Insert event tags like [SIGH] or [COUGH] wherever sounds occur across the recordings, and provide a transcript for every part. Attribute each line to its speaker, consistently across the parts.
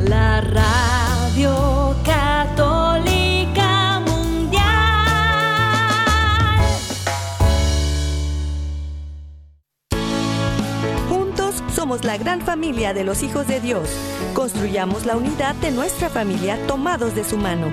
Speaker 1: la radio católica mundial.
Speaker 2: Juntos somos la gran familia de los hijos de Dios. Construyamos la unidad de nuestra familia tomados de su mano.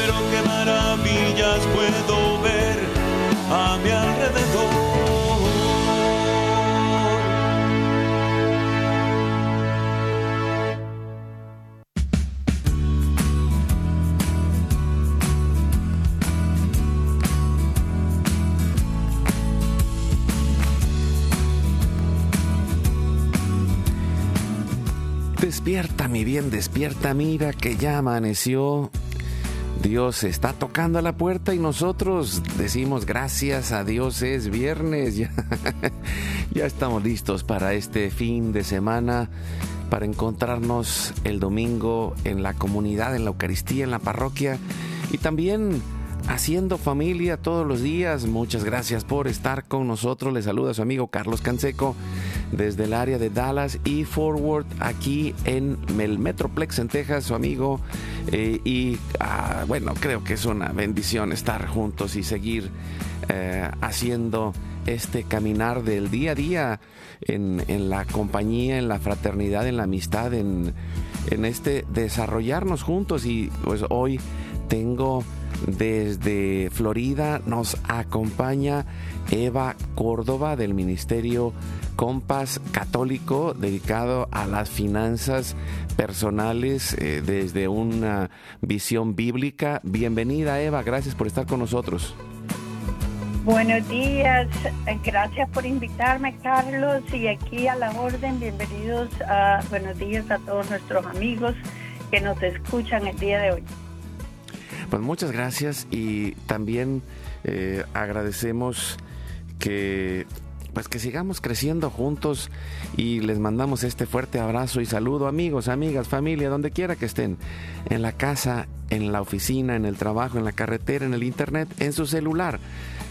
Speaker 3: Despierta, mi bien, despierta, mira que ya amaneció. Dios está tocando a la puerta y nosotros decimos gracias a Dios es viernes. [LAUGHS] Ya, ya estamos listos para este fin de semana, para encontrarnos el domingo en la comunidad, en la Eucaristía, en la parroquia y también haciendo familia todos los días. Muchas gracias por estar con nosotros. Le saluda su amigo Carlos Canseco desde el área de Dallas y Forward aquí en el Metroplex en Texas, su amigo. Eh, y ah, bueno, creo que es una bendición estar juntos y seguir eh, haciendo este caminar del día a día en, en, la compañía, en la fraternidad, en la amistad, en, en este desarrollarnos juntos. Y pues hoy tengo desde Florida nos acompaña Eva Córdoba del Ministerio Compas Católico dedicado a las finanzas personales eh, desde una visión bíblica. Bienvenida Eva, gracias por estar con nosotros.
Speaker 4: Buenos días, gracias por invitarme Carlos y aquí a la orden, bienvenidos a buenos días a todos nuestros amigos que nos escuchan el día de hoy.
Speaker 3: Pues muchas gracias y también eh, agradecemos que pues que sigamos creciendo juntos y les mandamos este fuerte abrazo y saludo amigos, amigas, familia, donde quiera que estén, en la casa, en la oficina, en el trabajo, en la carretera, en el internet, en su celular,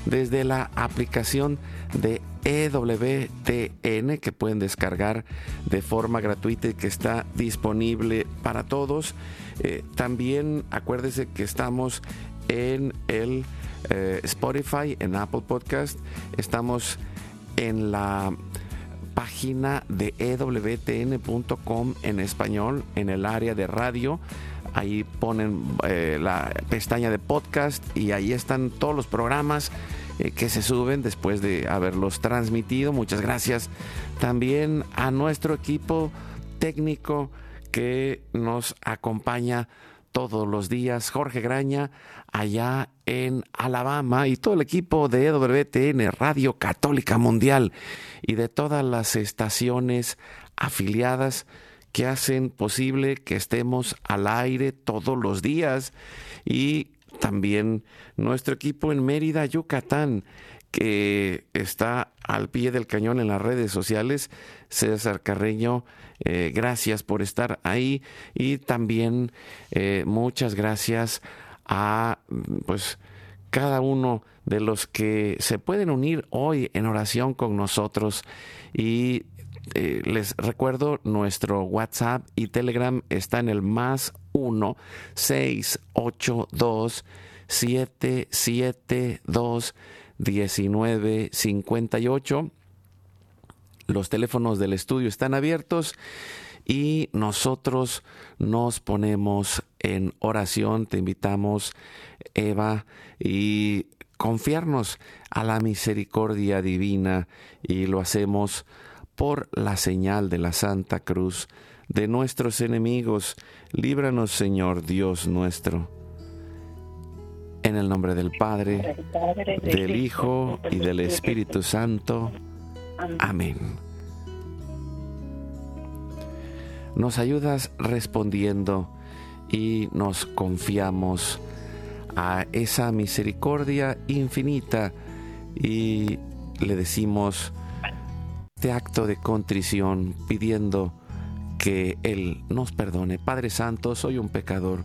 Speaker 3: desde la aplicación de EWTN que pueden descargar de forma gratuita y que está disponible para todos. Eh, también acuérdese que estamos en el eh, Spotify, en Apple Podcast. Estamos en la página de ewtn.com en español, en el área de radio. Ahí ponen eh, la pestaña de podcast y ahí están todos los programas que se suben después de haberlos transmitido. Muchas gracias también a nuestro equipo técnico que nos acompaña todos los días, Jorge Graña, allá en Alabama, y todo el equipo de EWTN, Radio Católica Mundial, y de todas las estaciones afiliadas que hacen posible que estemos al aire todos los días, y también nuestro equipo en Mérida, Yucatán, que está al pie del cañón en las redes sociales, César Carreño, eh, gracias por estar ahí. Y también eh, muchas gracias a pues cada uno de los que se pueden unir hoy en oración con nosotros. Y eh, les recuerdo nuestro WhatsApp y Telegram está en el más 1 682 772 1958 los teléfonos del estudio están abiertos y nosotros nos ponemos en oración. Te invitamos, Eva, y confiarnos a la misericordia divina y lo hacemos por la señal de la Santa Cruz de nuestros enemigos. Líbranos, Señor Dios nuestro. En el nombre del Padre, del Hijo y del Espíritu Santo. Amén. nos ayudas respondiendo y nos confiamos a esa misericordia infinita y le decimos este acto de contrición pidiendo que Él nos perdone. Padre Santo, soy un pecador.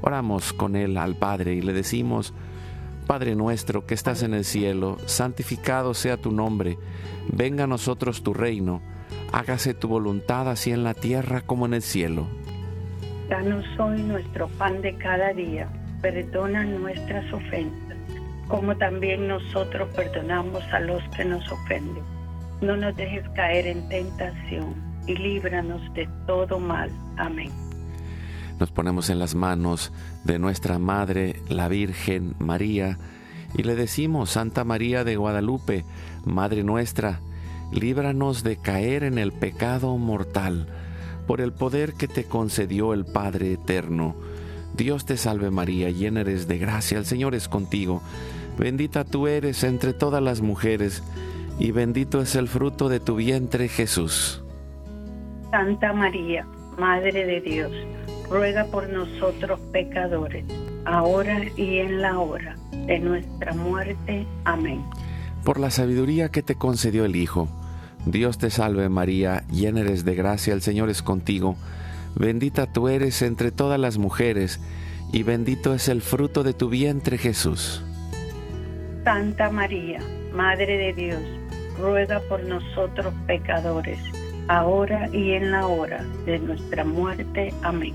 Speaker 3: Oramos con él al Padre y le decimos, Padre nuestro que estás en el cielo, santificado sea tu nombre, venga a nosotros tu reino, hágase tu voluntad así en la tierra como en el cielo.
Speaker 4: Danos hoy nuestro pan de cada día, perdona nuestras ofensas, como también nosotros perdonamos a los que nos ofenden. No nos dejes caer en tentación y líbranos de todo mal. Amén.
Speaker 3: Nos ponemos en las manos de nuestra Madre, la Virgen María, y le decimos, Santa María de Guadalupe, Madre nuestra, líbranos de caer en el pecado mortal, por el poder que te concedió el Padre Eterno. Dios te salve María, llena eres de gracia, el Señor es contigo. Bendita tú eres entre todas las mujeres, y bendito es el fruto de tu vientre Jesús.
Speaker 4: Santa María, Madre de Dios, ruega por nosotros pecadores, ahora y en la hora de nuestra muerte. Amén.
Speaker 3: Por la sabiduría que te concedió el Hijo, Dios te salve María, llena eres de gracia, el Señor es contigo, bendita tú eres entre todas las mujeres, y bendito es el fruto de tu vientre Jesús.
Speaker 4: Santa María, Madre de Dios, ruega por nosotros pecadores, ahora y en la hora de nuestra muerte. Amén.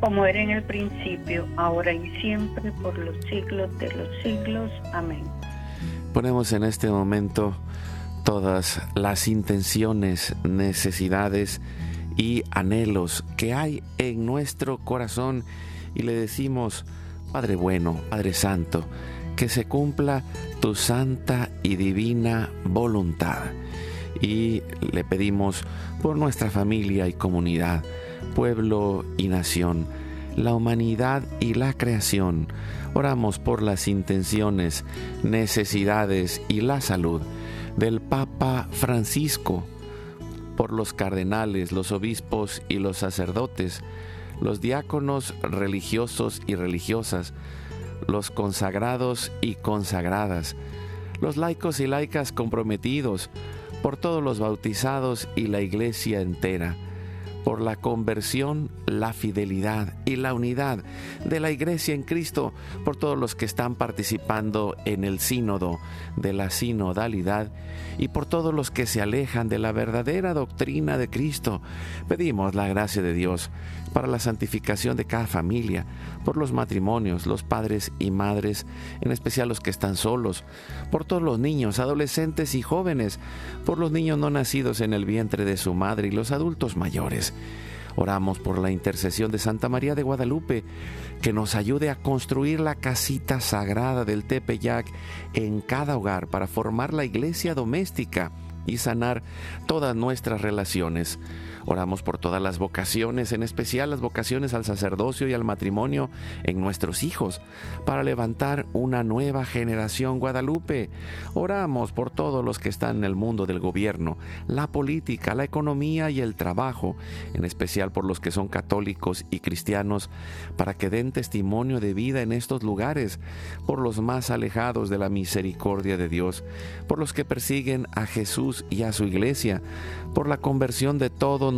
Speaker 4: Como era en el principio, ahora y siempre, por los siglos de los siglos. Amén.
Speaker 3: Ponemos en este momento todas las intenciones, necesidades y anhelos que hay en nuestro corazón y le decimos, Padre bueno, Padre Santo, que se cumpla tu santa y divina voluntad. Y le pedimos por nuestra familia y comunidad, pueblo y nación, la humanidad y la creación. Oramos por las intenciones, necesidades y la salud del Papa Francisco, por los cardenales, los obispos y los sacerdotes, los diáconos religiosos y religiosas, los consagrados y consagradas, los laicos y laicas comprometidos, por todos los bautizados y la iglesia entera, por la conversión, la fidelidad y la unidad de la iglesia en Cristo, por todos los que están participando en el sínodo de la sinodalidad y por todos los que se alejan de la verdadera doctrina de Cristo. Pedimos la gracia de Dios para la santificación de cada familia, por los matrimonios, los padres y madres, en especial los que están solos, por todos los niños, adolescentes y jóvenes, por los niños no nacidos en el vientre de su madre y los adultos mayores. Oramos por la intercesión de Santa María de Guadalupe, que nos ayude a construir la casita sagrada del Tepeyac en cada hogar para formar la iglesia doméstica y sanar todas nuestras relaciones. Oramos por todas las vocaciones, en especial las vocaciones al sacerdocio y al matrimonio en nuestros hijos, para levantar una nueva generación guadalupe. Oramos por todos los que están en el mundo del gobierno, la política, la economía y el trabajo, en especial por los que son católicos y cristianos, para que den testimonio de vida en estos lugares, por los más alejados de la misericordia de Dios, por los que persiguen a Jesús y a su iglesia, por la conversión de todos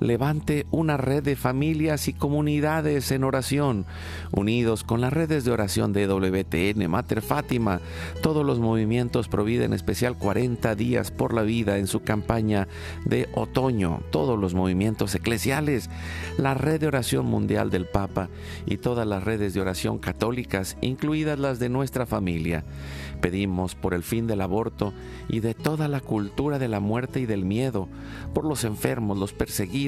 Speaker 3: levante una red de familias y comunidades en oración, unidos con las redes de oración de WTN, Mater Fátima, todos los movimientos Provida, en especial 40 días por la vida en su campaña de otoño, todos los movimientos eclesiales, la red de oración mundial del Papa y todas las redes de oración católicas, incluidas las de nuestra familia. Pedimos por el fin del aborto y de toda la cultura de la muerte y del miedo, por los enfermos, los perseguidos,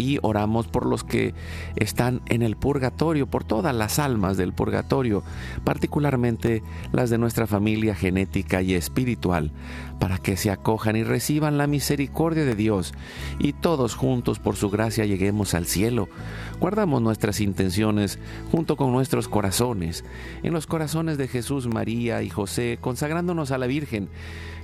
Speaker 3: y oramos por los que están en el purgatorio, por todas las almas del purgatorio, particularmente las de nuestra familia genética y espiritual, para que se acojan y reciban la misericordia de Dios y todos juntos por su gracia lleguemos al cielo. Guardamos nuestras intenciones junto con nuestros corazones, en los corazones de Jesús, María y José, consagrándonos a la Virgen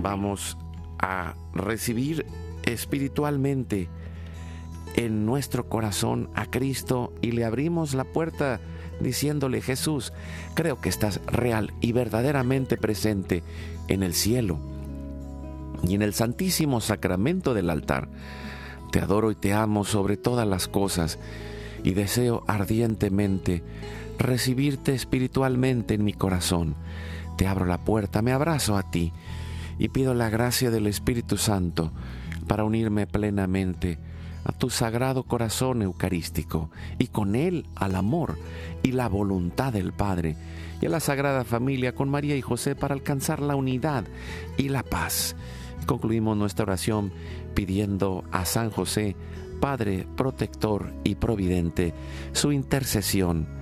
Speaker 3: Vamos a recibir espiritualmente en nuestro corazón a Cristo y le abrimos la puerta diciéndole, Jesús, creo que estás real y verdaderamente presente en el cielo y en el santísimo sacramento del altar. Te adoro y te amo sobre todas las cosas y deseo ardientemente recibirte espiritualmente en mi corazón. Te abro la puerta, me abrazo a ti y pido la gracia del Espíritu Santo para unirme plenamente a tu sagrado corazón eucarístico y con él al amor y la voluntad del Padre y a la Sagrada Familia con María y José para alcanzar la unidad y la paz. Concluimos nuestra oración pidiendo a San José, Padre protector y providente, su intercesión.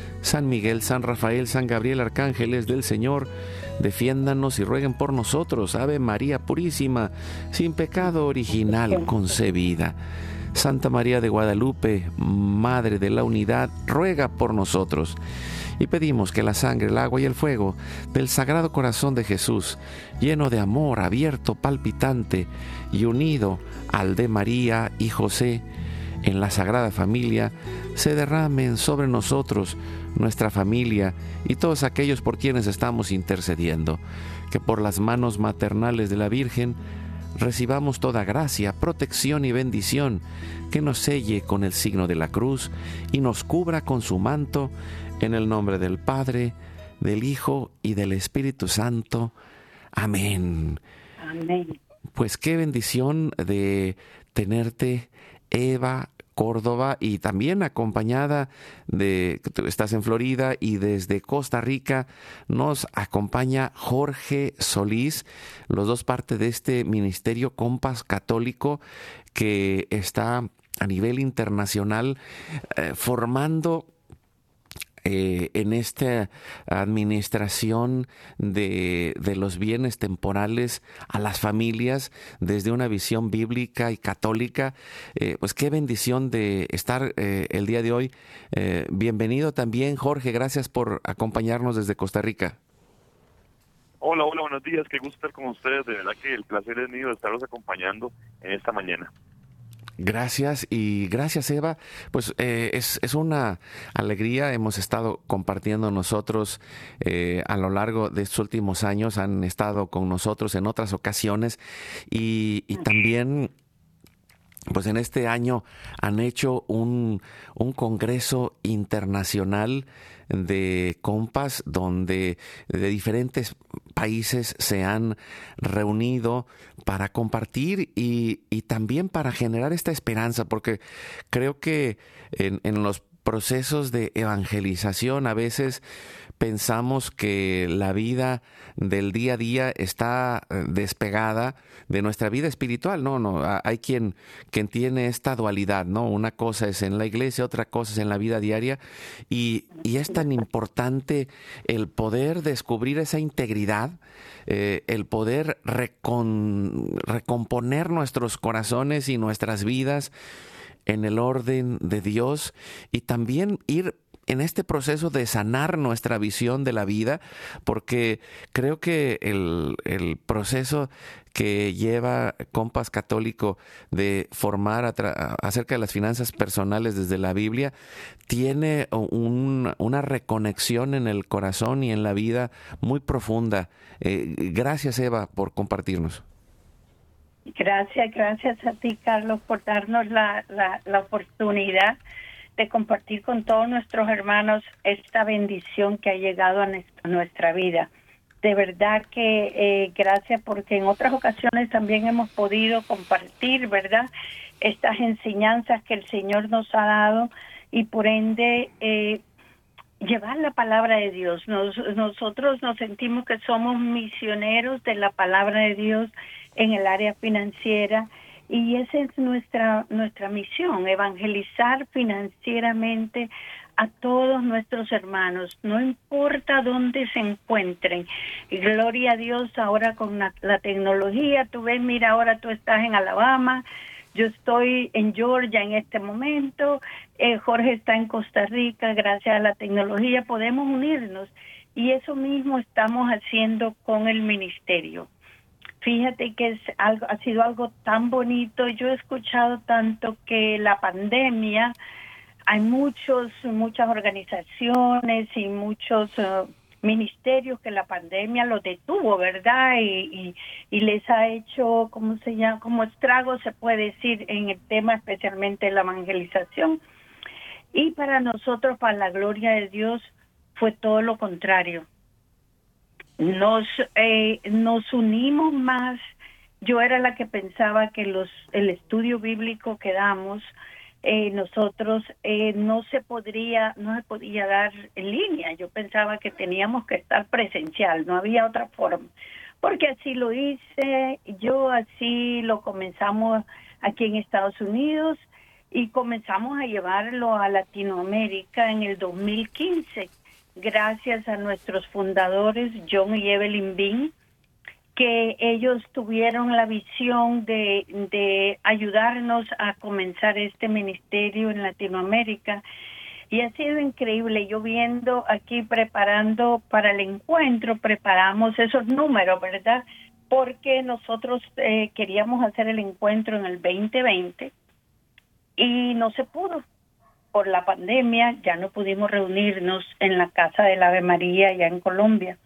Speaker 3: San Miguel, San Rafael, San Gabriel, arcángeles del Señor, defiéndanos y rueguen por nosotros. Ave María Purísima, sin pecado original concebida. Santa María de Guadalupe, Madre de la Unidad, ruega por nosotros. Y pedimos que la sangre, el agua y el fuego del Sagrado Corazón de Jesús, lleno de amor, abierto, palpitante y unido al de María y José, en la Sagrada Familia, se derramen sobre nosotros, nuestra familia y todos aquellos por quienes estamos intercediendo, que por las manos maternales de la Virgen recibamos toda gracia, protección y bendición, que nos selle con el signo de la cruz y nos cubra con su manto, en el nombre del Padre, del Hijo y del Espíritu Santo. Amén.
Speaker 4: Amén.
Speaker 3: Pues qué bendición de tenerte, Eva, Córdoba y también acompañada de, estás en Florida y desde Costa Rica nos acompaña Jorge Solís, los dos partes de este ministerio Compas Católico que está a nivel internacional eh, formando eh, en esta administración de, los bienes temporales a las familias desde una visión bíblica y católica. Eh, pues qué bendición de estar eh, el día de hoy. bienvenido también, Jorge. Gracias por acompañarnos desde Costa Rica.
Speaker 5: Hola, hola, buenos días. Qué gusto estar con ustedes. De verdad que el placer es mío de estarlos acompañando en esta mañana.
Speaker 3: Gracias y gracias Eva. Pues eh, es, una alegría. Hemos estado compartiendo nosotros eh, a lo largo de estos últimos años. Han estado con nosotros en otras ocasiones y, y también pues en este año han hecho un, un congreso internacional de compas donde de diferentes países se han reunido para compartir y, también para generar esta esperanza, porque creo que en, en los procesos de evangelización a veces pensamos que la vida del día a día está eh, despegada de nuestra vida espiritual. No, no, hay quien, quien tiene esta dualidad, ¿no? Una cosa es en la iglesia, otra cosa es en la vida diaria. Y, es tan importante el poder descubrir esa integridad, eh, el poder recomponer nuestros corazones y nuestras vidas en el orden de Dios y también ir en este proceso de sanar nuestra visión de la vida, porque creo que el, proceso que lleva Compas Católico de formar acerca de las finanzas personales desde la Biblia, tiene una reconexión en el corazón y en la vida muy profunda. Eh, gracias Eva por compartirnos.
Speaker 4: Gracias, gracias a ti Carlos por darnos la, la oportunidad de compartir con todos nuestros hermanos esta bendición que ha llegado a nuestra vida. De verdad que eh, gracias porque en otras ocasiones también hemos podido compartir, ¿verdad? Estas enseñanzas que el Señor nos ha dado y por ende eh, llevar la palabra de Dios. nosotros nos sentimos que somos misioneros de la palabra de Dios en el área financiera y esa es nuestra nuestra misión, evangelizar financieramente a todos nuestros hermanos, no importa dónde se encuentren. gloria a Dios ahora con la, tecnología, tú ves, mira, ahora tú estás en Alabama, yo estoy en Georgia en este momento, eh, Jorge está en Costa Rica, gracias a la tecnología podemos unirnos y eso mismo estamos haciendo con el ministerio. Fíjate que es algo, ha sido algo tan bonito. Yo he escuchado tanto que la pandemia, hay muchos, muchas organizaciones y muchos eh, ministerios que la pandemia los detuvo, ¿verdad? Y, y, les ha hecho, ¿cómo se llama? Como estrago se puede decir en el tema especialmente de la evangelización. Y para nosotros, para la gloria de Dios, fue todo lo contrario nos eh, nos unimos más. Yo era la que pensaba que los el estudio bíblico que damos eh, nosotros eh, no se podría no se podía dar en línea. Yo pensaba que teníamos que estar presencial no había otra forma. Porque así lo hice yo así lo comenzamos aquí en Estados Unidos y comenzamos a llevarlo a Latinoamérica en el 2015 gracias a nuestros fundadores, John y Evelyn Bean, que ellos tuvieron la visión de, de ayudarnos a comenzar este ministerio en Latinoamérica. Y ha sido increíble. Yo viendo aquí preparando para el encuentro, preparamos esos números, ¿verdad? Porque nosotros eh, queríamos hacer el encuentro en el 2020 y no se pudo por la pandemia ya no pudimos reunirnos en la casa del Ave María allá en Colombia.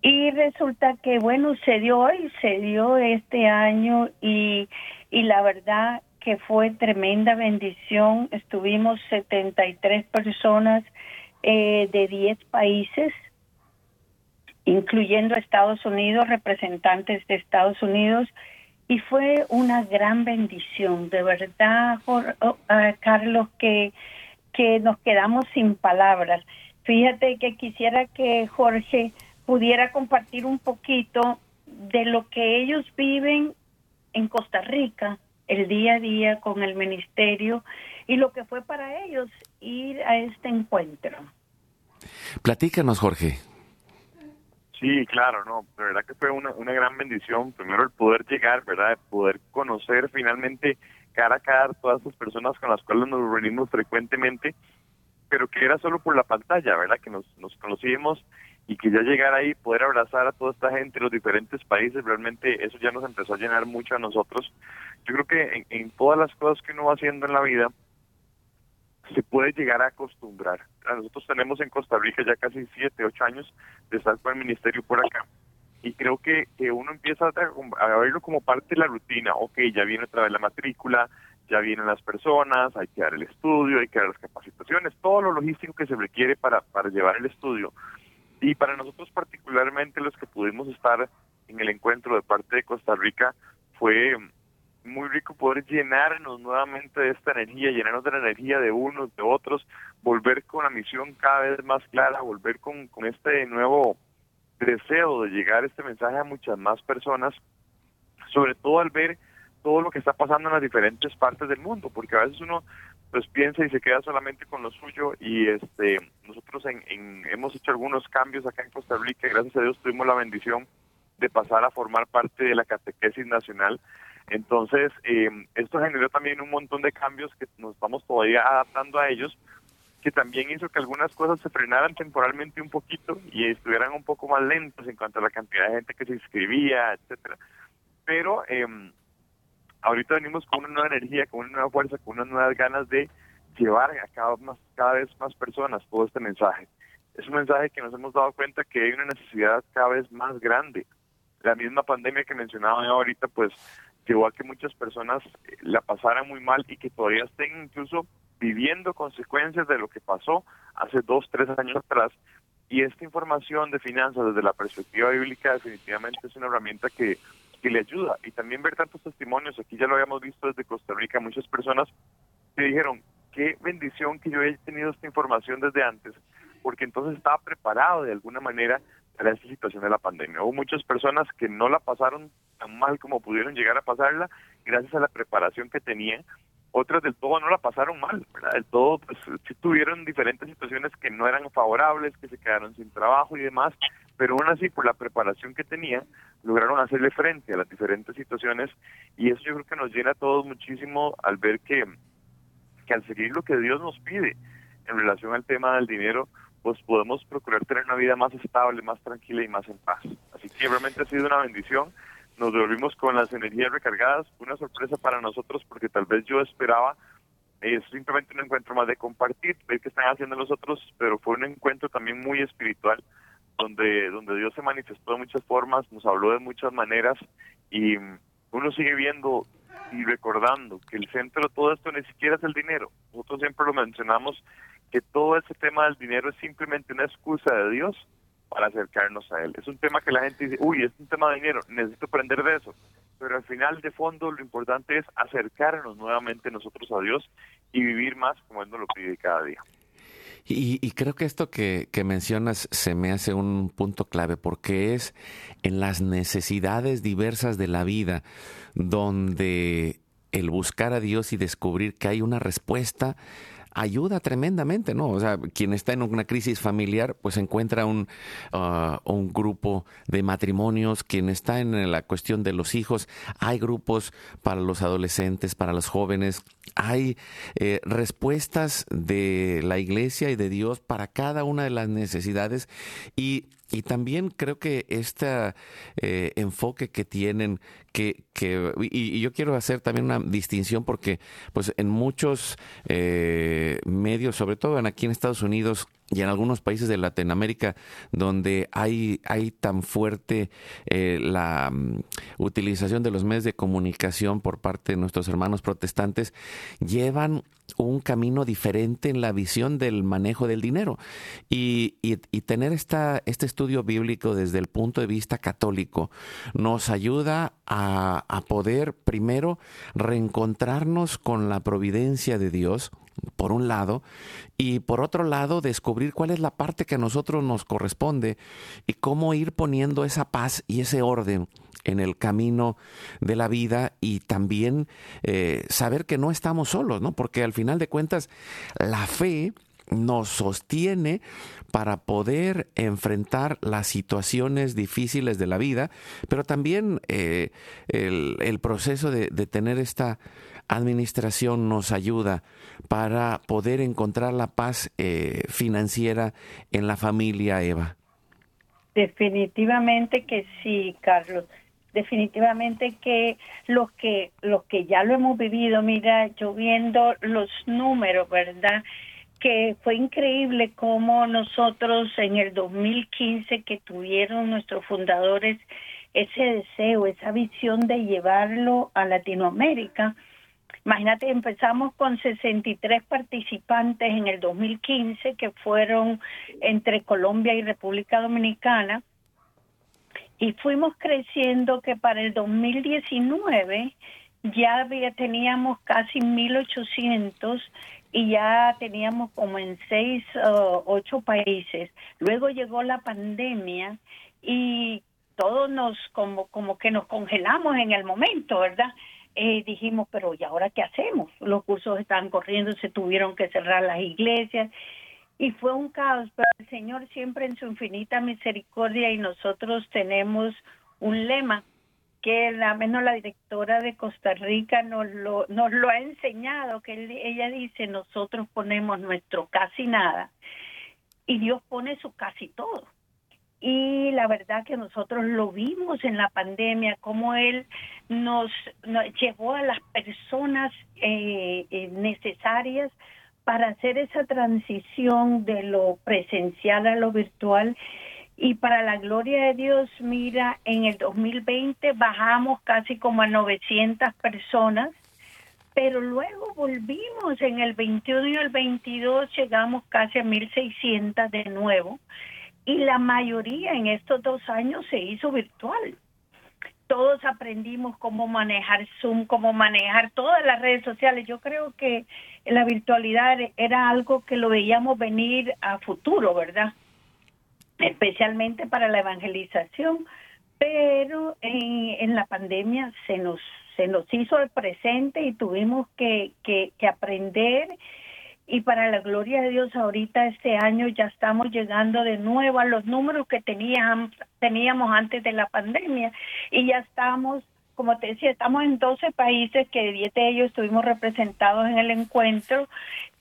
Speaker 4: Y resulta que, bueno, se dio hoy, se dio este año y, y la verdad que fue tremenda bendición. Estuvimos 73 personas eh, de 10 países, incluyendo Estados Unidos, representantes de Estados Unidos, y fue una gran bendición, de verdad, oh, ah, Carlos, que, que nos quedamos sin palabras. Fíjate que quisiera que Jorge pudiera compartir un poquito de lo que ellos viven en Costa Rica el día a día con el ministerio y lo que fue para ellos ir a este encuentro.
Speaker 3: Platícanos, Jorge.
Speaker 5: Sí, claro, no, de verdad que fue una, una gran bendición. Primero el poder llegar, ¿verdad? El poder conocer finalmente cara a cara todas esas personas con las cuales nos reunimos frecuentemente, pero que era solo por la pantalla, ¿verdad? Que nos, nos conocíamos y que ya llegar ahí, poder abrazar a toda esta gente en los diferentes países, realmente eso ya nos empezó a llenar mucho a nosotros. Yo creo que en todas las cosas que uno va haciendo en la vida, se puede llegar a acostumbrar. Nosotros tenemos en Costa Rica ya casi siete, ocho años de estar con el ministerio por acá. Y creo que, que uno empieza a, verlo como parte de la rutina. Ok, ya viene otra vez la matrícula, ya vienen las personas, hay que dar el estudio, hay que dar las capacitaciones, todo lo logístico que se requiere para, para llevar el estudio. Y para nosotros particularmente los que pudimos estar en el encuentro de parte de Costa Rica fue muy rico poder llenarnos nuevamente de esta energía, llenarnos de la energía de unos, de otros, volver con la misión cada vez más clara, volver con, con este nuevo deseo de llegar este mensaje a muchas más personas, sobre todo al ver todo lo que está pasando en las diferentes partes del mundo, porque a veces uno pues piensa y se queda solamente con lo suyo y este nosotros en, en, hemos hecho algunos cambios acá en Costa Rica gracias a Dios tuvimos la bendición de pasar a formar parte de la catequesis nacional entonces, eh, esto generó también un montón de cambios que nos estamos todavía adaptando a ellos, que también hizo que algunas cosas se frenaran temporalmente un poquito y estuvieran un poco más lentos en cuanto a la cantidad de gente que se inscribía, etcétera. Pero eh, ahorita venimos con una nueva energía, con una nueva fuerza, con unas nuevas ganas de llevar a cada, más, cada vez más personas todo este mensaje. Es un mensaje que nos hemos dado cuenta que hay una necesidad cada vez más grande. La misma pandemia que mencionaba yo ahorita, pues llevó a que muchas personas eh, la pasaran muy mal y que todavía estén incluso viviendo consecuencias de lo que pasó hace dos, tres años atrás. Y esta información de finanzas desde la perspectiva bíblica definitivamente es una herramienta que, que le ayuda. Y también ver tantos testimonios, aquí ya lo habíamos visto desde Costa Rica, muchas personas que dijeron, qué bendición que yo he tenido esta información desde antes, porque entonces estaba preparado de alguna manera para esta situación de la pandemia. Hubo muchas personas que no la pasaron tan mal como pudieron llegar a pasarla gracias a la preparación que tenían. Otras del todo no la pasaron mal, ¿verdad? Del todo, pues tuvieron diferentes situaciones que no eran favorables, que se quedaron sin trabajo y demás, pero aún así, por la preparación que tenían, lograron hacerle frente a las diferentes situaciones y eso yo creo que nos llena a todos muchísimo al ver que, que al seguir lo que Dios nos pide en relación al tema del dinero, pues podemos procurar tener una vida más estable, más tranquila y más en paz. Así que realmente ha sido una bendición. Nos devolvimos con las energías recargadas, una sorpresa para nosotros porque tal vez yo esperaba es simplemente un encuentro más de compartir, ver qué están haciendo los otros, pero fue un encuentro también muy espiritual, donde, donde Dios se manifestó de muchas formas, nos habló de muchas maneras y uno sigue viendo y recordando que el centro de todo esto ni siquiera es el dinero. Nosotros siempre lo mencionamos que todo ese tema del dinero es simplemente una excusa de Dios para acercarnos a Él. Es un tema que la gente dice, uy, es un tema de dinero, necesito aprender de eso. Pero al final, de fondo, lo importante es acercarnos nuevamente nosotros a Dios y vivir más como Él nos lo pide cada día.
Speaker 3: Y, y, creo que esto que, que, mencionas se me hace un punto clave porque es en las necesidades diversas de la vida donde el buscar a Dios y descubrir que hay una respuesta ayuda tremendamente, ¿no? O sea, quien está en una crisis familiar, pues encuentra un, uh, un grupo de matrimonios, quien está en la cuestión de los hijos, hay grupos para los adolescentes, para los jóvenes, hay eh, respuestas de la iglesia y de Dios para cada una de las necesidades y y también creo que este eh, enfoque que tienen, que, que y, y, yo quiero hacer también una distinción porque pues en muchos eh, medios, sobre todo aquí en Estados Unidos, y en algunos países de Latinoamérica donde hay, hay tan fuerte eh, la um, utilización de los medios de comunicación por parte de nuestros hermanos protestantes, llevan un camino diferente en la visión del manejo del dinero. Y, y, y tener esta, este estudio bíblico desde el punto de vista católico nos ayuda a, a poder primero reencontrarnos con la providencia de Dios, por un lado, y por otro lado, descubrir cuál es la parte que a nosotros nos corresponde y cómo ir poniendo esa paz y ese orden en el camino de la vida y también eh, saber que no estamos solos, ¿no? Porque al final de cuentas, la fe nos sostiene para poder enfrentar las situaciones difíciles de la vida, pero también eh, el, proceso de, tener esta administración nos ayuda para poder encontrar la paz eh, financiera en la familia, Eva.
Speaker 4: Definitivamente que sí, Carlos. Definitivamente que los que los que ya lo hemos vivido, mira, yo viendo los números, ¿verdad? que fue increíble cómo nosotros en el 2015 que tuvieron nuestros fundadores ese deseo, esa visión de llevarlo a Latinoamérica. Imagínate, empezamos con 63 participantes en el 2015 que fueron entre Colombia y República Dominicana y fuimos creciendo que para el 2019 ya teníamos casi 1800 y ya teníamos como en seis o ocho países. Luego llegó la pandemia y todos nos como como que nos congelamos en el momento, ¿verdad? Eh, dijimos, pero ¿y ahora qué hacemos? Los cursos estaban corriendo, se tuvieron que cerrar las iglesias y fue un caos, pero el Señor siempre en su infinita misericordia y nosotros tenemos un lema que la menos la directora de Costa Rica nos lo, nos lo ha enseñado, que ella dice, nosotros ponemos nuestro casi nada y Dios pone su casi todo. Y la verdad que nosotros lo vimos en la pandemia, cómo Él nos, llevó a las personas eh, eh, necesarias para hacer esa transición de lo presencial a lo virtual. Y para la gloria de Dios, mira, en el 2020 bajamos casi como a 900 personas, pero luego volvimos en el 21 y el 22 llegamos casi a 1600 de nuevo y la mayoría en estos dos años se hizo virtual. Todos aprendimos cómo manejar Zoom, cómo manejar todas las redes sociales. Yo creo que la virtualidad era algo que lo veíamos venir a futuro, ¿verdad? especialmente para la evangelización, pero en, la pandemia se nos se nos hizo el presente y tuvimos que, que, aprender y para la gloria de Dios ahorita este año ya estamos llegando de nuevo a los números que teníamos, teníamos antes de la pandemia y ya estamos, como te decía, estamos en 12 países que 10 de ellos estuvimos representados en el encuentro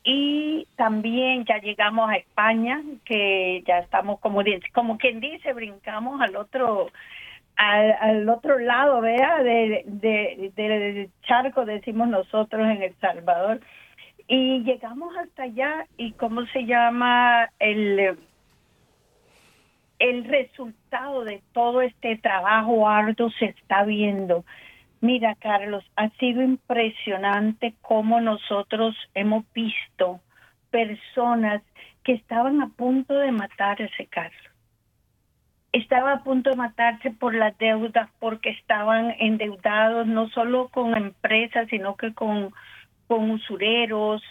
Speaker 4: y también ya llegamos a España, que ya estamos como quien dice, brincamos al otro al, otro lado, vea, de, del charco, decimos nosotros en El Salvador. Y llegamos hasta allá y cómo se llama el el resultado de todo este trabajo arduo se está viendo Mira, Carlos, ha sido impresionante cómo nosotros hemos visto personas que estaban a punto de matarse, Carlos. Estaba a punto de matarse por las deudas, porque estaban endeudados no solo con empresas, sino que con, con usureros,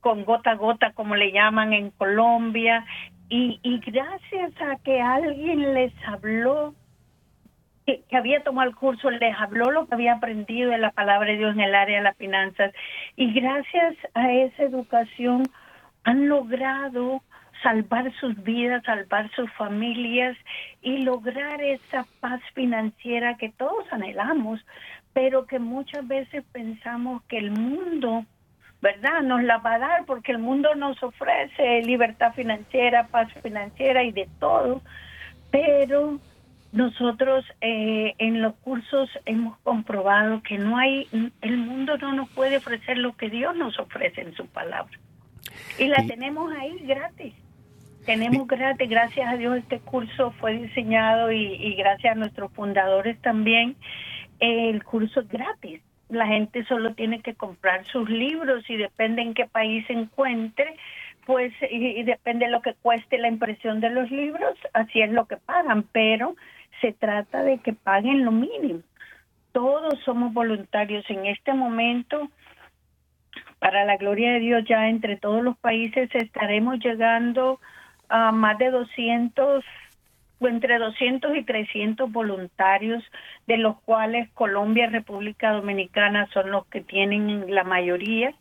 Speaker 4: con gota a gota, como le llaman en Colombia. Y, gracias a que alguien les habló que, había tomado el curso les habló lo que había aprendido de la palabra de Dios en el área de las finanzas y gracias a esa educación han logrado salvar sus vidas, salvar sus familias y lograr esa paz financiera que todos anhelamos, pero que muchas veces pensamos que el mundo, ¿verdad?, nos la va a dar porque el mundo nos ofrece libertad financiera, paz financiera y de todo, pero nosotros eh, en los cursos hemos comprobado que no hay, el mundo no nos puede ofrecer lo que Dios nos ofrece en su palabra. Y la tenemos ahí gratis. Tenemos gratis, gracias a Dios este curso fue diseñado y, gracias a nuestros fundadores también, el curso es gratis. La gente solo tiene que comprar sus libros y depende en qué país se encuentre, pues y depende de lo que cueste la impresión de los libros, así es lo que pagan, pero se trata de que paguen lo mínimo. Todos somos voluntarios en este momento. Para la gloria de Dios, ya entre todos los países estaremos llegando a más de 200 o entre 200 y 300 voluntarios, de los cuales Colombia y República Dominicana son los que tienen la mayoría.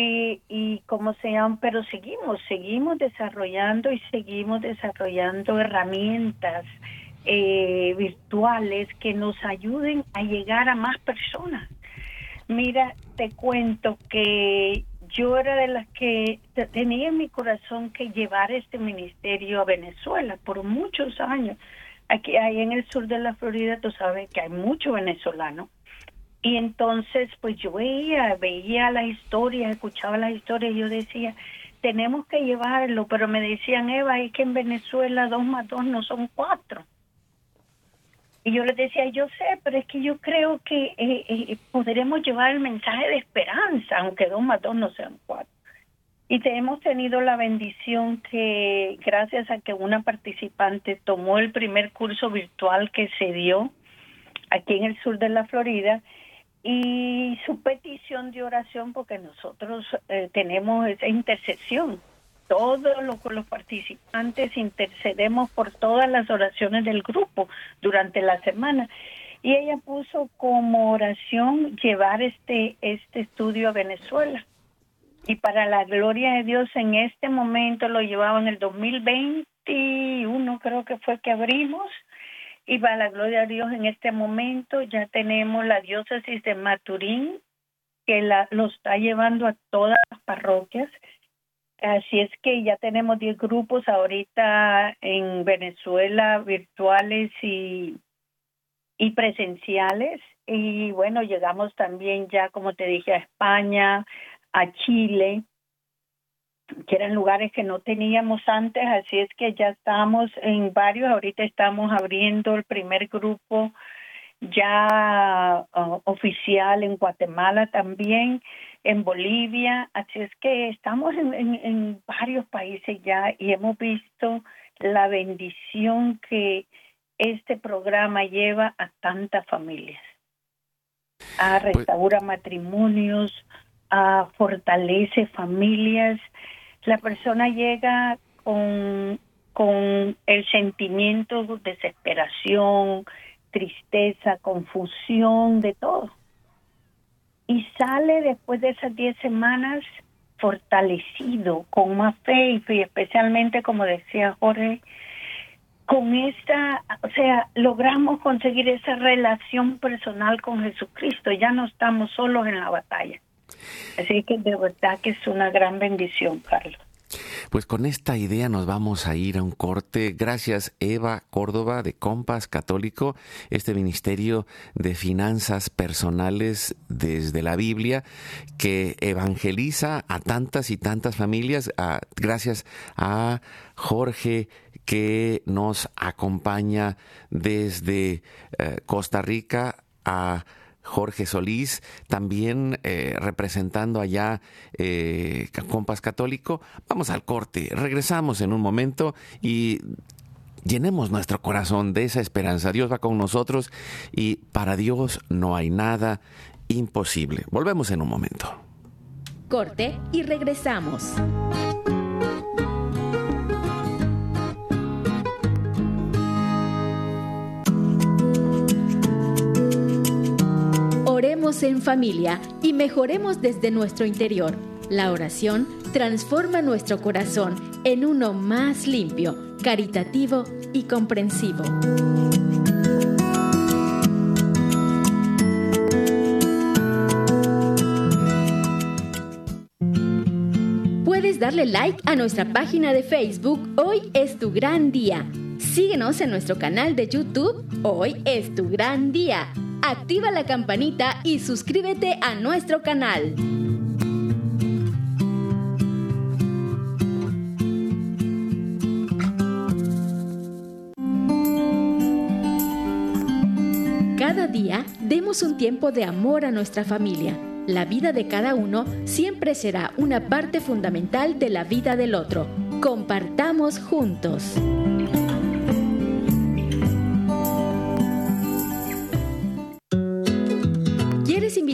Speaker 4: Y, cómo se llama, pero seguimos, seguimos desarrollando y seguimos desarrollando herramientas eh, virtuales que nos ayuden a llegar a más personas. Mira, te cuento que yo era de las que tenía en mi corazón que llevar este ministerio a Venezuela por muchos años. Aquí, ahí en el sur de la Florida, tú sabes que hay mucho venezolano. Y entonces, pues yo veía, veía las historias, escuchaba las historias y yo decía, tenemos que llevarlo, pero me decían, Eva, es que en Venezuela dos más dos no son cuatro. Y yo les decía, yo sé, pero es que yo creo que eh, eh, podremos llevar el mensaje de esperanza, aunque dos más dos no sean cuatro. Y te hemos tenido la bendición que, gracias a que una participante tomó el primer curso virtual que se dio aquí en el sur de la Florida, y su petición de oración, porque nosotros eh, tenemos esa intercesión todos los, participantes intercedemos por todas las oraciones del grupo durante la semana. Y ella puso como oración llevar este, este estudio a Venezuela. Y para la gloria de Dios, en este momento lo llevaba en el 2021, creo que fue que abrimos. Y para la gloria de Dios, en este momento ya tenemos la diócesis de Maturín, que la, lo está llevando a todas las parroquias Así es que ya tenemos 10 grupos ahorita en Venezuela virtuales y, y presenciales. Y bueno, llegamos también ya, como te dije, a España, a Chile, que eran lugares que no teníamos antes. Así es que ya estamos en varios. Ahorita estamos abriendo el primer grupo ya uh, oficial en Guatemala también en Bolivia, así es que estamos en, varios países ya y hemos visto la bendición que este programa lleva a tantas familias, a pues restaura matrimonios, a fortalece familias. La persona llega con, con el sentimiento de desesperación, tristeza, confusión, de todo y sale después de esas 10 semanas fortalecido, con más fe y especialmente, como decía Jorge, con esta, o sea, logramos conseguir esa relación personal con Jesucristo, ya no estamos solos en la batalla. Así que de verdad que es una gran bendición, Carlos.
Speaker 3: Pues con esta idea nos vamos a ir a un corte. Gracias Eva Córdoba de Compas Católico, este ministerio de finanzas personales desde la Biblia que evangeliza a tantas y tantas familias. gracias a Jorge que nos acompaña desde eh, Costa Rica a Jorge Solís, también eh, representando allá eh, Compas Católico. Vamos al corte, regresamos en un momento y llenemos nuestro corazón de esa esperanza. Dios va con nosotros y para Dios no hay nada imposible. Volvemos en un momento.
Speaker 1: Corte y regresamos. En familia y mejoremos desde nuestro interior. La oración transforma nuestro corazón en uno más limpio, caritativo y comprensivo. Puedes darle like a nuestra página de Facebook Hoy es tu gran día. Síguenos en nuestro canal de YouTube Hoy es tu gran día activa la campanita y suscríbete a nuestro canal. Cada día demos un tiempo de amor a nuestra familia. La vida de cada uno siempre será una parte fundamental de la vida del otro. Compartamos juntos.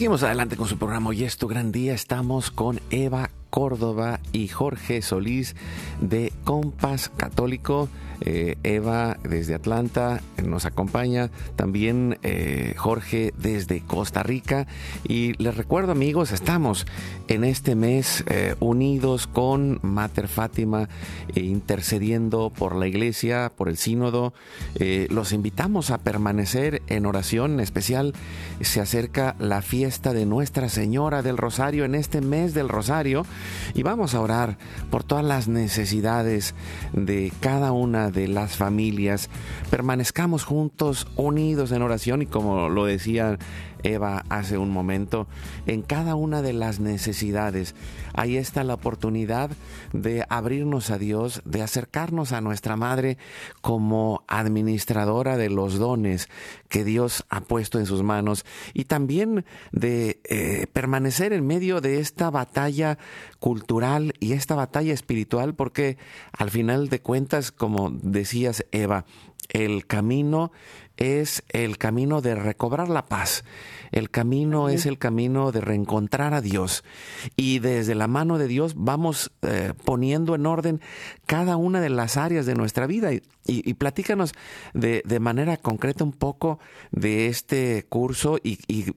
Speaker 3: Seguimos adelante con su programa. Hoy es tu gran día. Estamos con Eva Córdoba y Jorge Solís de Compas Católico. Eh, Eva desde Atlanta nos acompaña, también eh, Jorge desde Costa Rica. Y les recuerdo amigos, estamos en este mes eh, unidos con Mater Fátima, intercediendo por la iglesia, por el sínodo. los invitamos a permanecer en oración, en especial se acerca la fiesta de Nuestra Señora del Rosario en este mes del Rosario y vamos a orar por todas las necesidades de cada una de las familias. Permanezcamos juntos, unidos en oración y como lo decía Eva hace un momento, en cada una de las necesidades. Ahí está la oportunidad de abrirnos a Dios, de acercarnos a nuestra Madre como administradora de los dones que Dios ha puesto en sus manos y también de eh, permanecer en medio de esta batalla cultural y esta batalla espiritual porque al final de cuentas, como decías Eva, el camino es el camino de recobrar la paz. El camino es el camino de reencontrar a Dios. Y desde la mano de Dios vamos eh, poniendo en orden cada una de las áreas de nuestra vida. Y, y, platícanos de, de, manera concreta un poco de este curso y, y,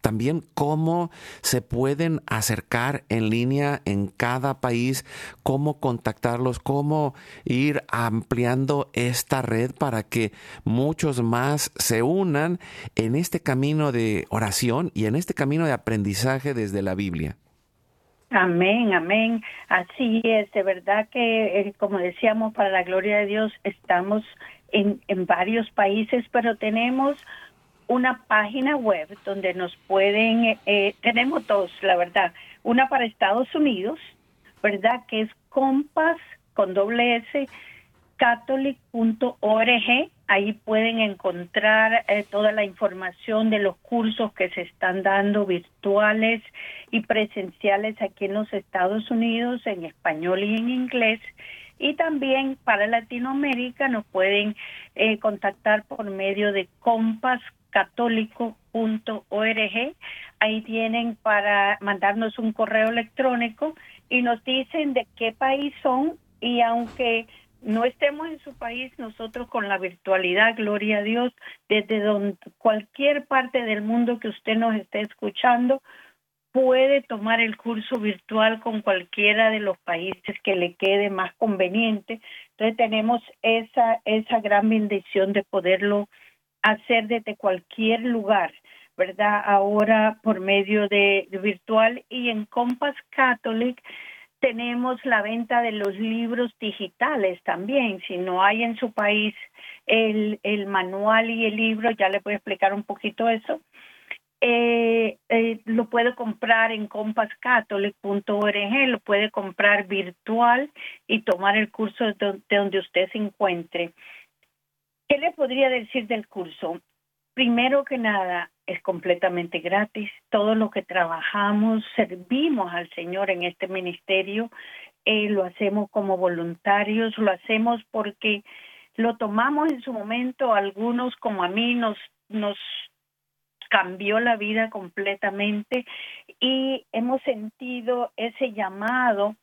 Speaker 3: también cómo se pueden acercar en línea en cada país, cómo contactarlos, cómo ir ampliando esta red para que muchos más se unan en este camino de oración y en este camino de aprendizaje desde la Biblia.
Speaker 4: Amén, amén. Así es, de verdad que, eh, como decíamos, para la gloria de Dios, estamos en, en varios países, pero tenemos una página web donde nos pueden, eh, tenemos dos, la verdad, una para Estados Unidos, ¿verdad? Que es compas con doble S, catholic.org Ahí pueden encontrar eh, toda la información de los cursos que se están dando virtuales y presenciales aquí en los Estados Unidos en español y en inglés. Y también para Latinoamérica nos pueden eh, contactar por medio de compascatólico.org. Ahí tienen para mandarnos un correo electrónico y nos dicen de qué país son y aunque no estemos en su país, nosotros con la virtualidad, gloria a Dios, desde cualquier parte del mundo que usted nos esté escuchando, puede tomar el curso virtual con cualquiera de los países que le quede más conveniente. Entonces tenemos esa, esa gran bendición de poderlo hacer desde cualquier lugar, ¿verdad? Ahora por medio de, de virtual y en Compass Catholic tenemos la venta de los libros digitales también. Si no hay en su país el, el manual y el libro, ya le voy a explicar un poquito eso. Eh, eh, lo puede comprar en compascatholic.org, lo puede comprar virtual y tomar el curso de donde usted se encuentre. ¿Qué le podría decir del curso? Primero que nada, es completamente gratis. Todo lo que trabajamos, servimos al Señor en este ministerio, eh, lo hacemos como voluntarios, lo hacemos porque lo tomamos en su momento, algunos como a mí nos, nos cambió la vida completamente y hemos sentido ese llamado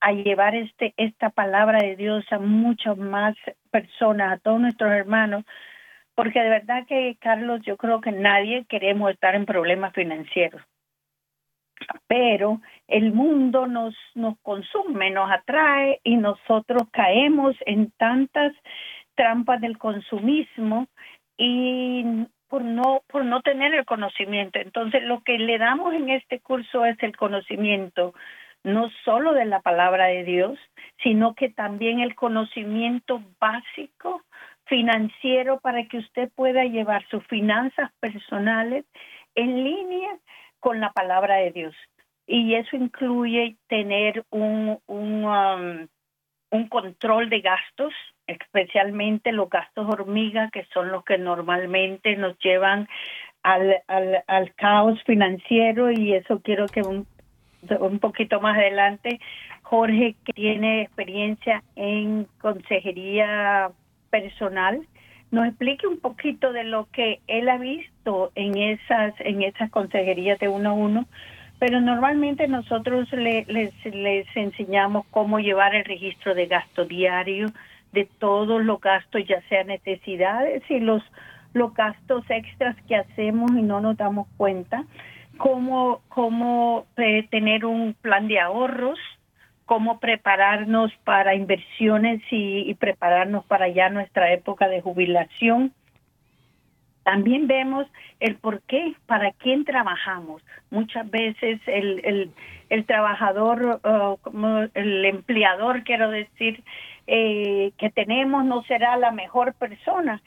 Speaker 4: a llevar este esta palabra de Dios a muchas más personas, a todos nuestros hermanos, porque de verdad que Carlos, yo creo que nadie queremos estar en problemas financieros. Pero el mundo nos nos consume, nos atrae y nosotros caemos en tantas trampas del consumismo y por no por no tener el conocimiento. Entonces, lo que le damos en este curso es el conocimiento no solo de la palabra de Dios, sino que también el conocimiento básico financiero para que usted pueda llevar sus finanzas personales en línea con la palabra de Dios. Y eso incluye tener un, un, um, un control de gastos, especialmente los gastos hormiga, que son los que normalmente nos llevan al, al, al caos financiero y eso quiero que un, un poquito más adelante Jorge, que tiene experiencia en consejería personal, nos explique un poquito de lo que él ha visto en esas en esas consejerías de uno a uno pero normalmente nosotros les, les enseñamos cómo llevar el registro de gasto diario de todos los gastos, ya sea necesidades y los, los gastos extras que hacemos y no nos damos cuenta, cómo, cómo eh, tener un plan de ahorros, cómo prepararnos para inversiones y, prepararnos para ya nuestra época de jubilación también vemos el por qué, para quién trabajamos. Muchas veces el, el, el trabajador, uh, como el empleador, quiero decir, eh, que tenemos no será la mejor persona.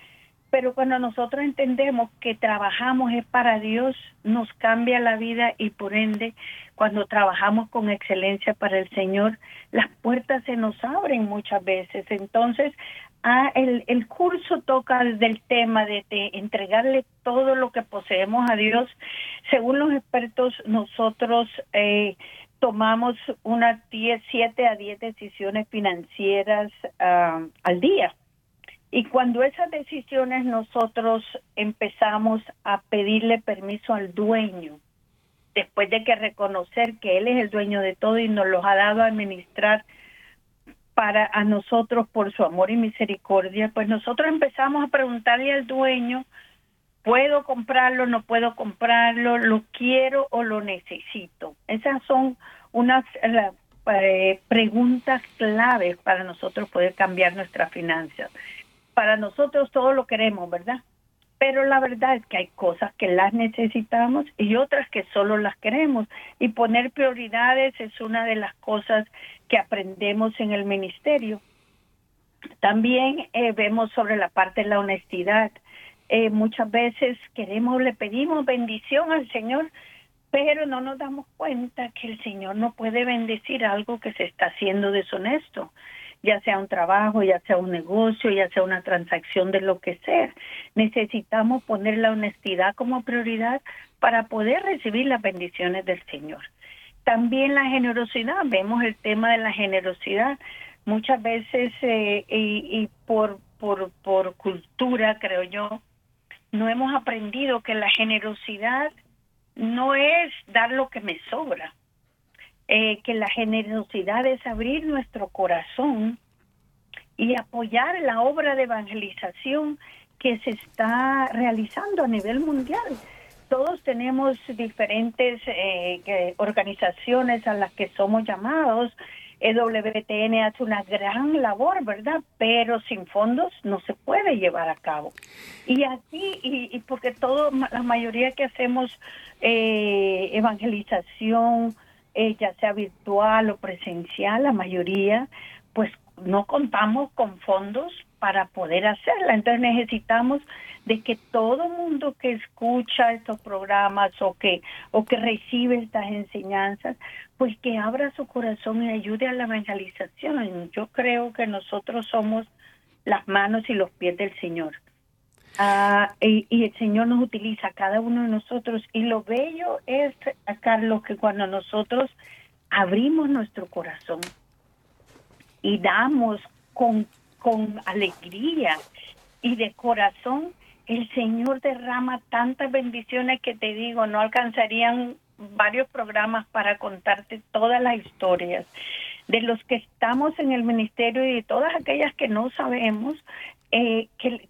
Speaker 4: Pero cuando nosotros entendemos que trabajamos es para Dios, nos cambia la vida y por ende, cuando trabajamos con excelencia para el Señor, las puertas se nos abren muchas veces. Entonces, Ah, el, el curso toca del tema de, entregarle todo lo que poseemos a Dios. Según los expertos, nosotros eh, tomamos unas 10, 7 a 10 decisiones financieras ah, al día. Y cuando esas decisiones nosotros empezamos a pedirle permiso al dueño, después de que reconocer que Él es el dueño de todo y nos los ha dado a administrar para a nosotros por su amor y misericordia, pues nosotros empezamos a preguntarle al dueño, ¿puedo comprarlo, no puedo comprarlo, lo quiero o lo necesito? Esas son unas eh, preguntas claves para nosotros poder cambiar nuestras finanzas. Para nosotros todo lo queremos, ¿verdad? pero la verdad es que hay cosas que las necesitamos y otras que solo las queremos. Y poner prioridades es una de las cosas que aprendemos en el ministerio. También eh, vemos sobre la parte de la honestidad. Eh, muchas veces queremos, le pedimos bendición al Señor, pero no nos damos cuenta que el Señor no puede bendecir algo que se está haciendo deshonesto ya sea un trabajo, ya sea un negocio, ya sea una transacción de lo que sea. Necesitamos poner la honestidad como prioridad para poder recibir las bendiciones del Señor. También la generosidad, vemos el tema de la generosidad. Muchas veces, eh, y, y por, por, por cultura, creo yo, no hemos aprendido que la generosidad no es dar lo que me sobra, eh, que la generosidad es abrir nuestro corazón y apoyar la obra de evangelización que se está realizando a nivel mundial. Todos tenemos diferentes eh, organizaciones a las que somos llamados. EWTN hace una gran labor, ¿verdad? Pero sin fondos no se puede llevar a cabo. Y aquí, y, porque todo, la mayoría que hacemos eh, evangelización, eh, ya sea virtual o presencial, la mayoría, pues no contamos con fondos para poder hacerla. Entonces necesitamos de que todo mundo que escucha estos programas o que o que recibe estas enseñanzas, pues que abra su corazón y ayude a la evangelización. Yo creo que nosotros somos las manos y los pies del Señor. Ah, y, el Señor nos utiliza cada uno de nosotros. Y lo bello es, Carlos, que cuando nosotros abrimos nuestro corazón y damos con, con alegría y de corazón, el Señor derrama tantas bendiciones que te digo, no alcanzarían varios programas para contarte todas las historias de los que estamos en el ministerio y de todas aquellas que no sabemos eh, que,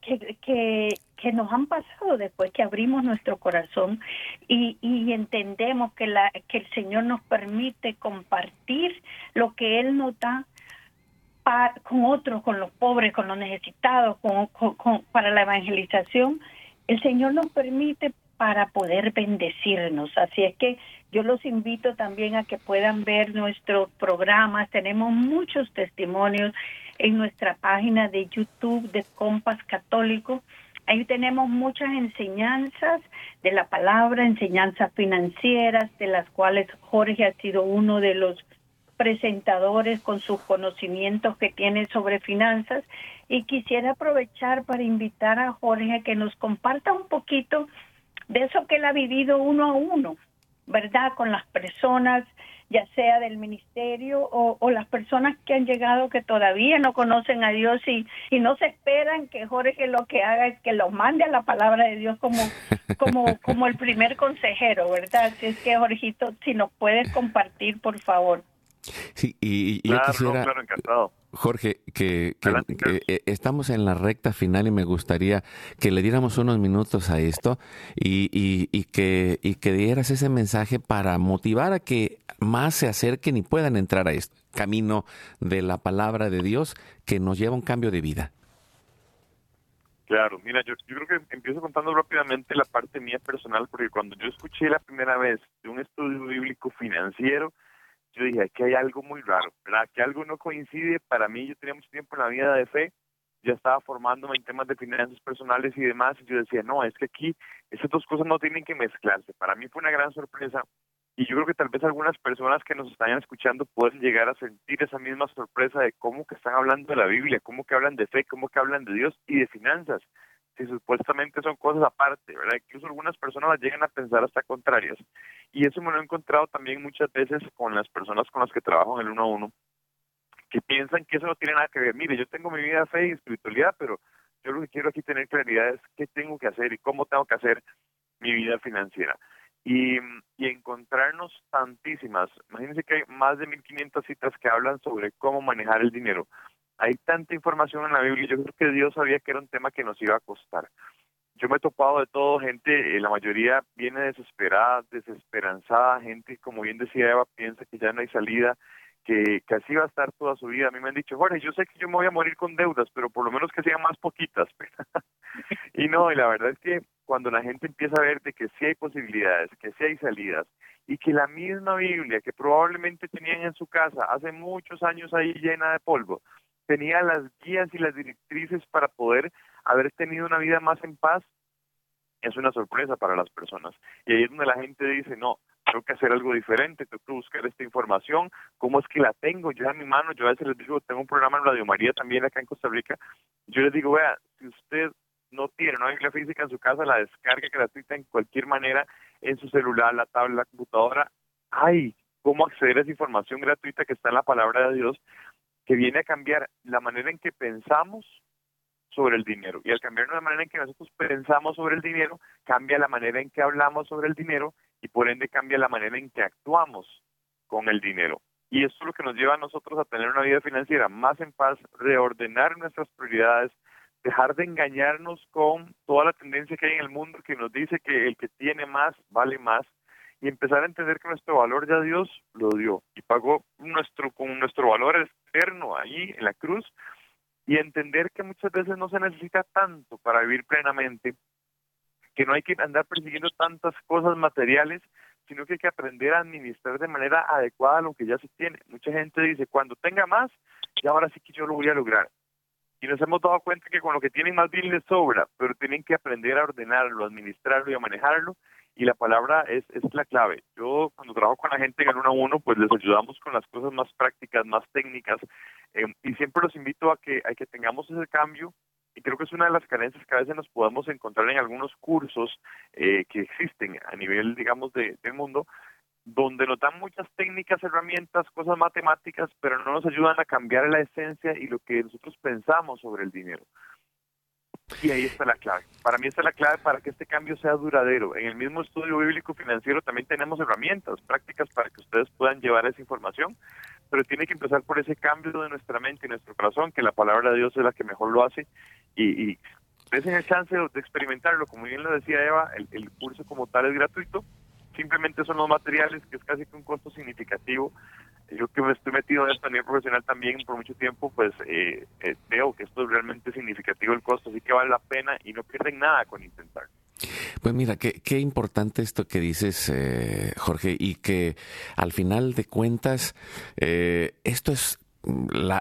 Speaker 4: que, nos han pasado después que abrimos nuestro corazón y, y entendemos que, la, que el Señor nos permite compartir lo que Él nos da con otros, con los pobres, con los necesitados, con, para la evangelización, el Señor nos permite para poder bendecirnos. Así es que yo los invito también a que puedan ver nuestros programas. Tenemos muchos testimonios en nuestra página de YouTube de Compas Católico. Ahí tenemos muchas enseñanzas de la palabra, enseñanzas financieras, de las cuales Jorge ha sido uno de los presentadores con sus conocimientos que tiene sobre finanzas y quisiera aprovechar para invitar a Jorge a que nos comparta un poquito de eso que él ha vivido uno a uno, ¿verdad? Con las personas, ya sea del ministerio o, las personas que han llegado que todavía no conocen a Dios y, y no se esperan que Jorge lo que haga es que los mande a la palabra de Dios como, [LAUGHS] como, como el primer consejero, ¿verdad? Así es que, Jorgito, si nos puedes compartir, por favor.
Speaker 3: Sí, y, yo quisiera, Jorge, que, eh, estamos en la recta final y me gustaría que le diéramos unos minutos a esto y, y, que, y que dieras ese mensaje para motivar a que más se acerquen y puedan entrar a este camino de la palabra de Dios que nos lleva a un cambio de vida.
Speaker 5: Claro, mira, yo, yo creo que empiezo contando rápidamente la parte mía personal, porque cuando yo escuché la primera vez de un estudio bíblico financiero, yo dije, aquí hay algo muy raro, ¿verdad? Que algo no coincide. Para mí, yo tenía mucho tiempo en la vida de fe, ya estaba formándome en temas de finanzas personales y demás, y yo decía, no, es que aquí esas dos cosas no tienen que mezclarse. Para mí fue una gran sorpresa y yo creo que tal vez algunas personas que nos están escuchando pueden llegar a sentir esa misma sorpresa de cómo que están hablando de la Biblia, cómo que hablan de fe, cómo que hablan de Dios y de finanzas si supuestamente son cosas aparte, ¿verdad? Incluso algunas personas las llegan a pensar hasta contrarias. Y eso me lo he encontrado también muchas veces con las personas con las que trabajo en el uno a uno, que piensan que eso no tiene nada que ver. Mire, yo tengo mi vida fe y espiritualidad, pero yo lo que quiero aquí tener claridad es qué tengo que hacer y cómo tengo que hacer mi vida financiera. Y, y encontrarnos tantísimas, imagínense que hay más de 1500 citas que hablan sobre cómo manejar el dinero hay tanta información en la Biblia, yo creo que Dios sabía que era un tema que nos iba a costar. Yo me he topado de todo, gente, eh, la mayoría viene desesperada, desesperanzada, gente, como bien decía Eva, piensa que ya no hay salida, que, que así va a estar toda su vida. A mí me han dicho, Jorge, yo sé que yo me voy a morir con deudas, pero por lo menos que sean más poquitas. [LAUGHS] y no, y la verdad es que cuando la gente empieza a ver de que sí hay posibilidades, que sí hay salidas, y que la misma Biblia que probablemente tenían en su casa hace muchos años ahí llena de polvo, tenía las guías y las directrices para poder haber tenido una vida más en paz, es una sorpresa para las personas. Y ahí es donde la gente dice, no, tengo que hacer algo diferente, tengo que buscar esta información, cómo es que la tengo yo en mi mano, yo a veces les digo, tengo un programa en Radio María también acá en Costa Rica, yo les digo, vea, si usted no tiene una Biblia física en su casa, la descarga gratuita en cualquier manera, en su celular, la tablet, la computadora, hay cómo acceder a esa información gratuita que está en la palabra de Dios que viene a cambiar la manera en que pensamos sobre el dinero. Y al cambiar la manera en que nosotros pensamos sobre el dinero, cambia la manera en que hablamos sobre el dinero y por ende cambia la manera en que actuamos con el dinero. Y eso es lo que nos lleva a nosotros a tener una vida financiera más en paz, reordenar nuestras prioridades, dejar de engañarnos con toda la tendencia que hay en el mundo que nos dice que el que tiene más vale más y empezar a entender que nuestro valor ya Dios lo dio y pagó nuestro con nuestro valor eterno ahí en la cruz y entender que muchas veces no se necesita tanto para vivir plenamente, que no hay que andar persiguiendo tantas cosas materiales, sino que hay que aprender a administrar de manera adecuada lo que ya se tiene. Mucha gente dice, cuando tenga más, ya ahora sí que yo lo voy a lograr. Y nos hemos dado cuenta que con lo que tienen más bien les sobra, pero tienen que aprender a ordenarlo, administrarlo y a manejarlo y la palabra es, es la clave. Yo cuando trabajo con la gente en el uno a uno, pues les ayudamos con las cosas más prácticas, más técnicas, eh, y siempre los invito a que, a que tengamos ese cambio, y creo que es una de las carencias que a veces nos podemos encontrar en algunos cursos eh, que existen a nivel, digamos, de, del mundo, donde nos dan muchas técnicas, herramientas, cosas matemáticas, pero no nos ayudan a cambiar la esencia y lo que nosotros pensamos sobre el dinero. Y ahí está la clave. Para mí está la clave para que este cambio sea duradero. En el mismo estudio bíblico financiero también tenemos herramientas prácticas para que ustedes puedan llevar esa información, pero tiene que empezar por ese cambio de nuestra mente y nuestro corazón, que la palabra de Dios es la que mejor lo hace. Y, y desen el chance de experimentarlo. Como bien lo decía Eva, el curso como tal es gratuito. Simplemente son los materiales, que es casi que un costo significativo yo que me estoy metido en esto a nivel profesional también por mucho tiempo, pues eh, eh, veo que esto es realmente significativo el costo, así que vale la pena y no pierden nada con intentar.
Speaker 3: Pues mira, qué, qué importante esto que dices, eh, Jorge, y que al final de cuentas, esto es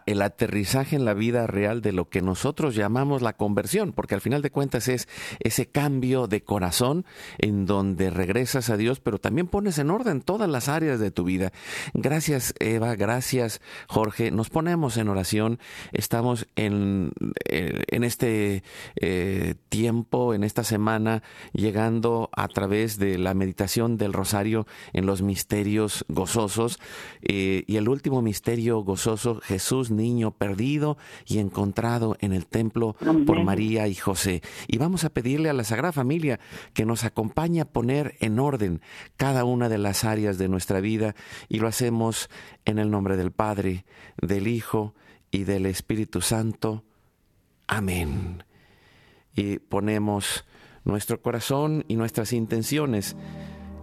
Speaker 3: el aterrizaje en la vida real de lo que nosotros llamamos la conversión, porque al final de cuentas es ese cambio de corazón en donde regresas a Dios, pero también pones en orden todas las áreas de tu vida. Gracias Eva, gracias Jorge. Nos ponemos en oración, estamos en, eh, en este eh, tiempo, en esta semana, llegando a través de la meditación del rosario en los misterios gozosos eh, y el último misterio gozoso Jesús niño perdido y encontrado en el templo por María y José. Y vamos a pedirle a la Sagrada Familia que nos acompañe a poner en orden cada una de las áreas de nuestra vida y lo hacemos en el nombre del Padre, del Hijo y del Espíritu Santo. Amén. Y ponemos nuestro corazón y nuestras intenciones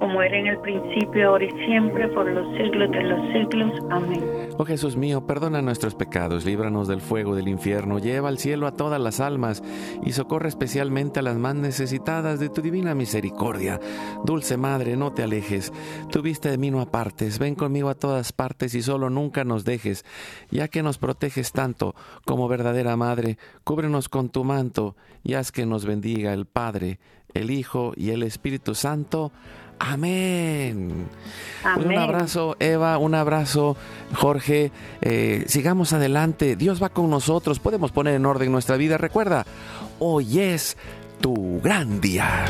Speaker 4: como era en el principio, ahora y siempre, por los siglos de los siglos. Amén.
Speaker 3: Oh Jesús mío, perdona nuestros pecados, líbranos del fuego del infierno, lleva al cielo a todas las almas y socorre especialmente a las más necesitadas de tu divina misericordia. Dulce Madre, no te alejes, tu vista de mí no apartes, ven conmigo a todas partes y solo nunca nos dejes, ya que nos proteges tanto como verdadera Madre, cúbrenos con tu manto y haz que nos bendiga el Padre, el Hijo y el Espíritu Santo. Amén. Un abrazo, Eva, un abrazo, Jorge. Eh, sigamos adelante. Dios va con nosotros. Podemos poner en orden nuestra vida. Recuerda, hoy es tu gran día.